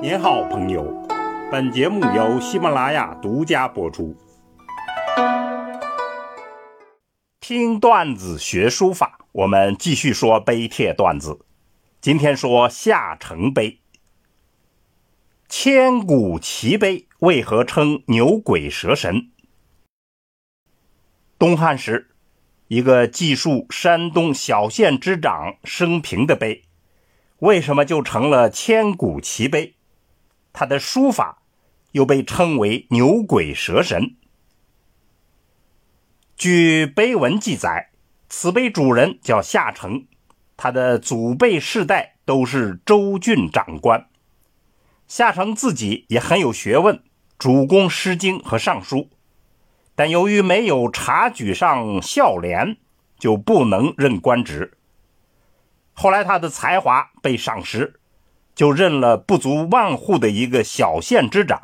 您好，朋友。本节目由喜马拉雅独家播出。听段子学书法，我们继续说碑帖段子。今天说夏城碑。千古奇碑为何称牛鬼蛇神？东汉时，一个记述山东小县之长生平的碑，为什么就成了千古奇碑？他的书法又被称为牛鬼蛇神。据碑文记载，此碑主人叫夏承，他的祖辈世代都是州郡长官。夏承自己也很有学问，主攻《诗经》和《尚书》，但由于没有察举上孝廉，就不能任官职。后来他的才华被赏识，就任了不足万户的一个小县之长，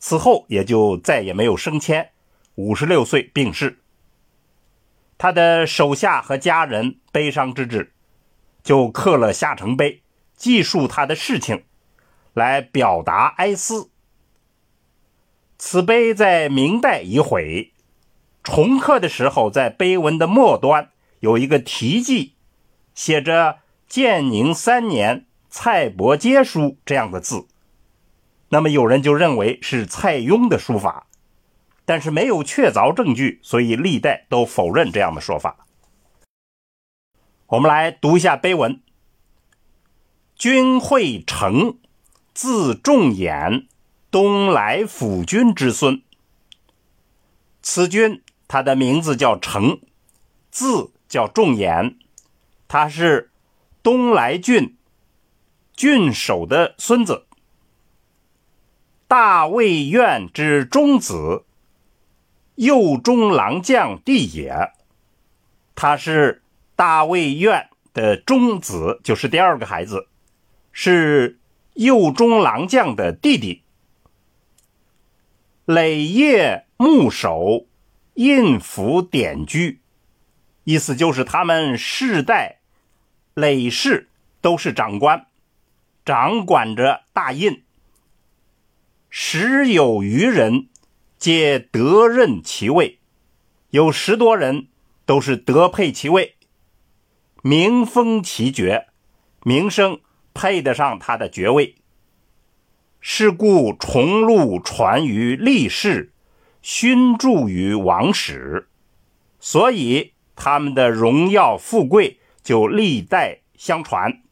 此后也就再也没有升迁。五十六岁病逝，他的手下和家人悲伤之至，就刻了下城碑，记述他的事情。来表达哀思。此碑在明代已毁，重刻的时候，在碑文的末端有一个题记，写着“建宁三年蔡伯喈书”这样的字。那么有人就认为是蔡邕的书法，但是没有确凿证据，所以历代都否认这样的说法。我们来读一下碑文：“君会成。”字仲衍，东莱府君之孙。此君他的名字叫成，字叫仲衍，他是东莱郡郡守的孙子。大魏苑之中子，右中郎将弟也。他是大魏苑的中子，就是第二个孩子，是。右中郎将的弟弟，累业牧守，印府典居，意思就是他们世代累世都是长官，掌管着大印。十有余人，皆得任其位，有十多人都是得配其位，名封其爵，名声。配得上他的爵位，是故重禄传于历世，勋著于王史，所以他们的荣耀富贵就历代相传，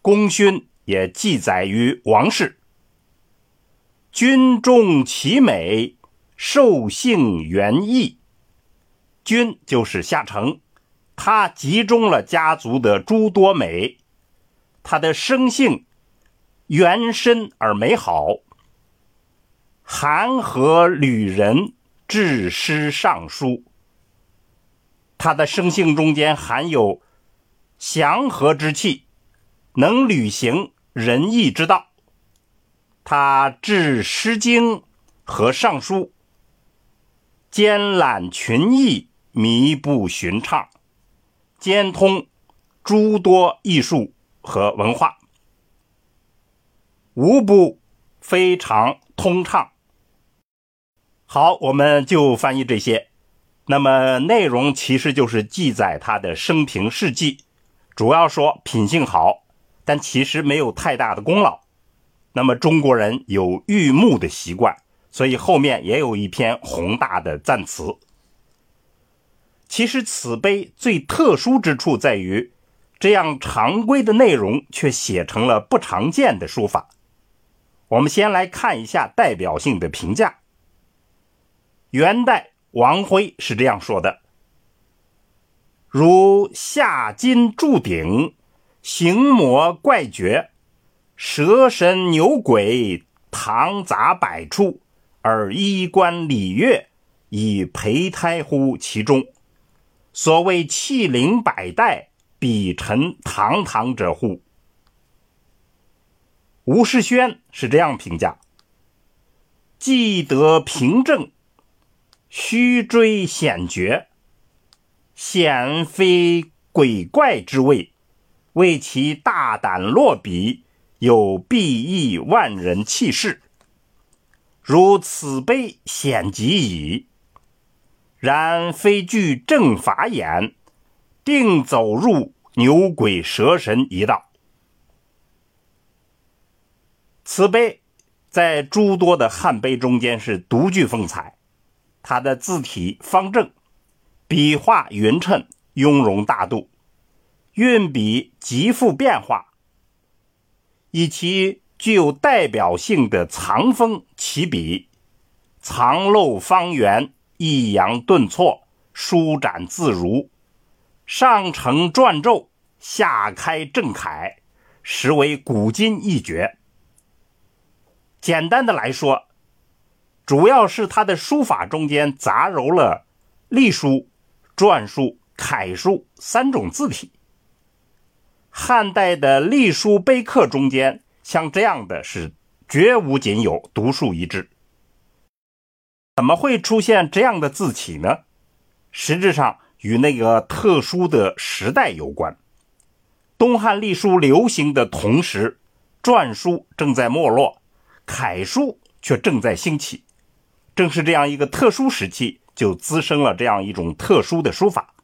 功勋也记载于王室。君重其美，受幸元义。君就是夏承，他集中了家族的诸多美。他的生性原深而美好，韩和旅人致诗尚书。他的生性中间含有祥和之气，能履行仁义之道。他致《诗经》和《尚书》，兼览群艺，靡不寻常，兼通诸多艺术。和文化无不非常通畅。好，我们就翻译这些。那么内容其实就是记载他的生平事迹，主要说品性好，但其实没有太大的功劳。那么中国人有御墓的习惯，所以后面也有一篇宏大的赞词。其实此碑最特殊之处在于。这样常规的内容却写成了不常见的书法。我们先来看一下代表性的评价。元代王辉是这样说的：“如夏金铸鼎，形模怪绝，蛇神牛鬼堂杂百出，而衣冠礼乐以陪胎乎其中。所谓器灵百代。”比臣堂堂者乎？吴世轩是这样评价：既得平正，虚追险绝，险非鬼怪之位，为其大胆落笔，有必益万人气势，如此碑显极矣。然非具正法眼，定走入牛鬼蛇神一道。此碑在诸多的汉碑中间是独具风采，它的字体方正，笔画匀称，雍容大度，运笔极富变化。以其具有代表性的藏锋起笔，藏漏方圆，抑扬顿挫，舒展自如，上承篆籀，下开正楷，实为古今一绝。简单的来说，主要是他的书法中间杂糅了隶书、篆书、楷书三种字体。汉代的隶书碑刻中间，像这样的是绝无仅有，独树一帜。怎么会出现这样的字体呢？实质上与那个特殊的时代有关。东汉隶书流行的同时，篆书正在没落，楷书却正在兴起。正是这样一个特殊时期，就滋生了这样一种特殊的书法。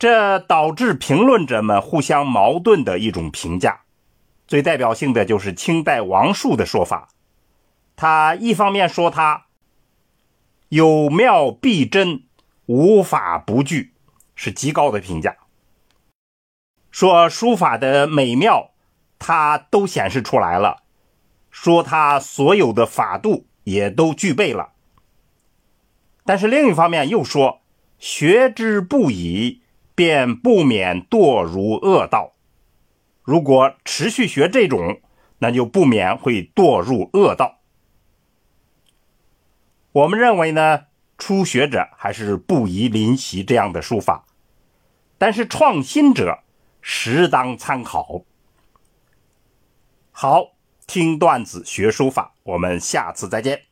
这导致评论者们互相矛盾的一种评价，最代表性的就是清代王树的说法。他一方面说他有妙必真，无法不具，是极高的评价。说书法的美妙，他都显示出来了；说他所有的法度也都具备了。但是另一方面又说，学之不已。便不免堕入恶道。如果持续学这种，那就不免会堕入恶道。我们认为呢，初学者还是不宜临习这样的书法，但是创新者适当参考。好，听段子学书法，我们下次再见。